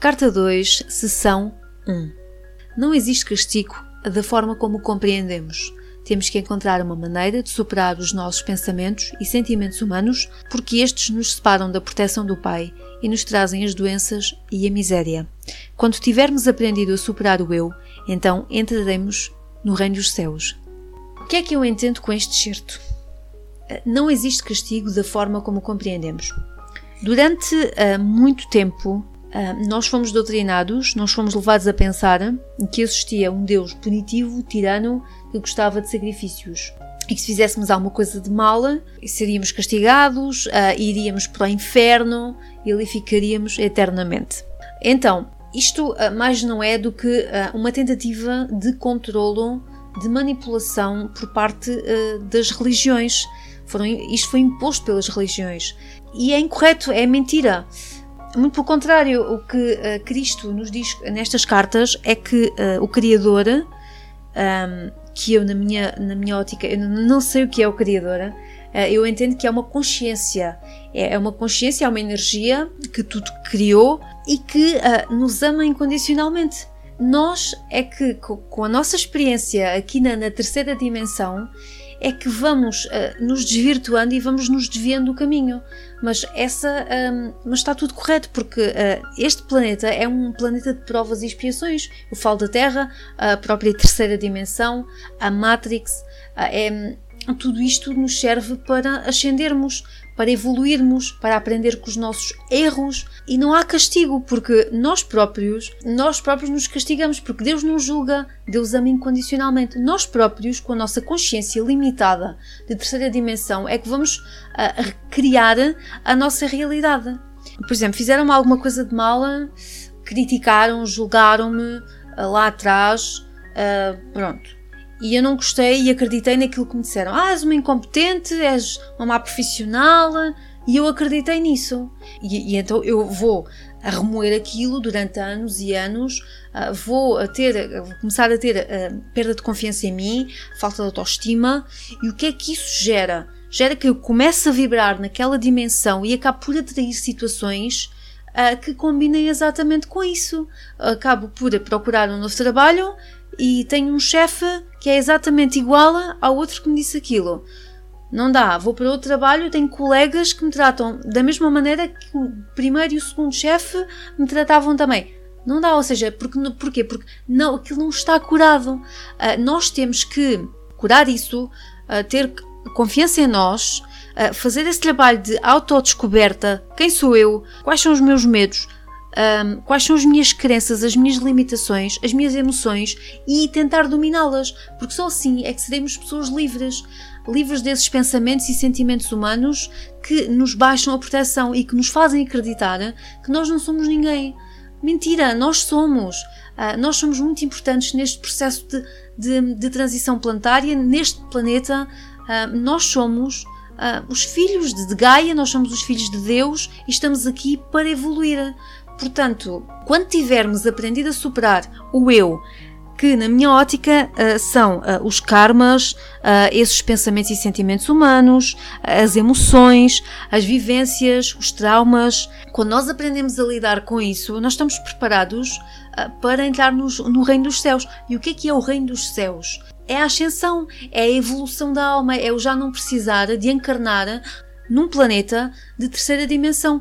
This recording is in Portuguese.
Carta 2, Sessão 1. Não existe castigo da forma como compreendemos. Temos que encontrar uma maneira de superar os nossos pensamentos e sentimentos humanos, porque estes nos separam da proteção do Pai e nos trazem as doenças e a miséria. Quando tivermos aprendido a superar o eu, então entraremos no reino dos céus. O que é que eu entendo com este certo? Não existe castigo da forma como compreendemos. Durante uh, muito tempo, Uh, nós fomos doutrinados, nós fomos levados a pensar que existia um Deus punitivo, tirano, que gostava de sacrifícios. E que se fizéssemos alguma coisa de mal, seríamos castigados, uh, iríamos para o inferno e ali ficaríamos eternamente. Então, isto uh, mais não é do que uma tentativa de controlo, de manipulação por parte das religiões. Foram, isto foi imposto pelas religiões. E é incorreto, é mentira. Muito pelo contrário, o que uh, Cristo nos diz nestas cartas é que uh, o Criador, um, ehm, que eu na minha, na minha ótica, eu não sei o que é o Criador, uh, eu entendo que é uma consciência, é, é uma consciência, é uma energia que tudo criou e que nos ama incondicionalmente. Nós é que, com a nossa experiência aqui na, na terceira dimensão, é que vamos uh, nos desvirtuando e vamos nos desviando do caminho. Mas essa, um, mas está tudo correto porque uh, este planeta é um planeta de provas e expiações. Eu falo da Terra, a própria terceira dimensão, a Matrix, uh, é, tudo isto nos serve para ascendermos, para evoluirmos, para aprender com os nossos erros e não há castigo porque nós próprios, nós próprios nos castigamos porque Deus não julga, Deus ama incondicionalmente. Nós próprios, com a nossa consciência limitada de terceira dimensão, é que vamos uh, criar a nossa realidade. Por exemplo, fizeram-me alguma coisa de mal, criticaram, julgaram-me uh, lá atrás, uh, pronto e eu não gostei e acreditei naquilo que me disseram. Ah, és uma incompetente, és uma má profissional. E eu acreditei nisso. E, e então eu vou a remoer aquilo durante anos e anos, uh, vou a ter, vou começar a ter uh, perda de confiança em mim, falta de autoestima. E o que é que isso gera? Gera que eu comece a vibrar naquela dimensão e acabo por atrair situações uh, que combinem exatamente com isso. Acabo por procurar um novo trabalho e tenho um chefe que é exatamente igual ao outro que me disse aquilo. Não dá, vou para outro trabalho, tenho colegas que me tratam da mesma maneira que o primeiro e o segundo chefe me tratavam também. Não dá, ou seja, porque, porquê? Porque não, aquilo não está curado. Uh, nós temos que curar isso, uh, ter confiança em nós, uh, fazer esse trabalho de autodescoberta. Quem sou eu? Quais são os meus medos? Um, quais são as minhas crenças, as minhas limitações, as minhas emoções e tentar dominá-las, porque só assim é que seremos pessoas livres, livres desses pensamentos e sentimentos humanos que nos baixam a proteção e que nos fazem acreditar que nós não somos ninguém. Mentira, nós somos. Uh, nós somos muito importantes neste processo de, de, de transição planetária, neste planeta. Uh, nós somos uh, os filhos de Gaia, nós somos os filhos de Deus e estamos aqui para evoluir. Portanto, quando tivermos aprendido a superar o eu, que na minha ótica uh, são uh, os karmas, uh, esses pensamentos e sentimentos humanos, as emoções, as vivências, os traumas. Quando nós aprendemos a lidar com isso, nós estamos preparados para entrarmos no reino dos céus. E o que é que é o reino dos céus? É a ascensão, é a evolução da alma, é o já não precisar de encarnar num planeta de terceira dimensão.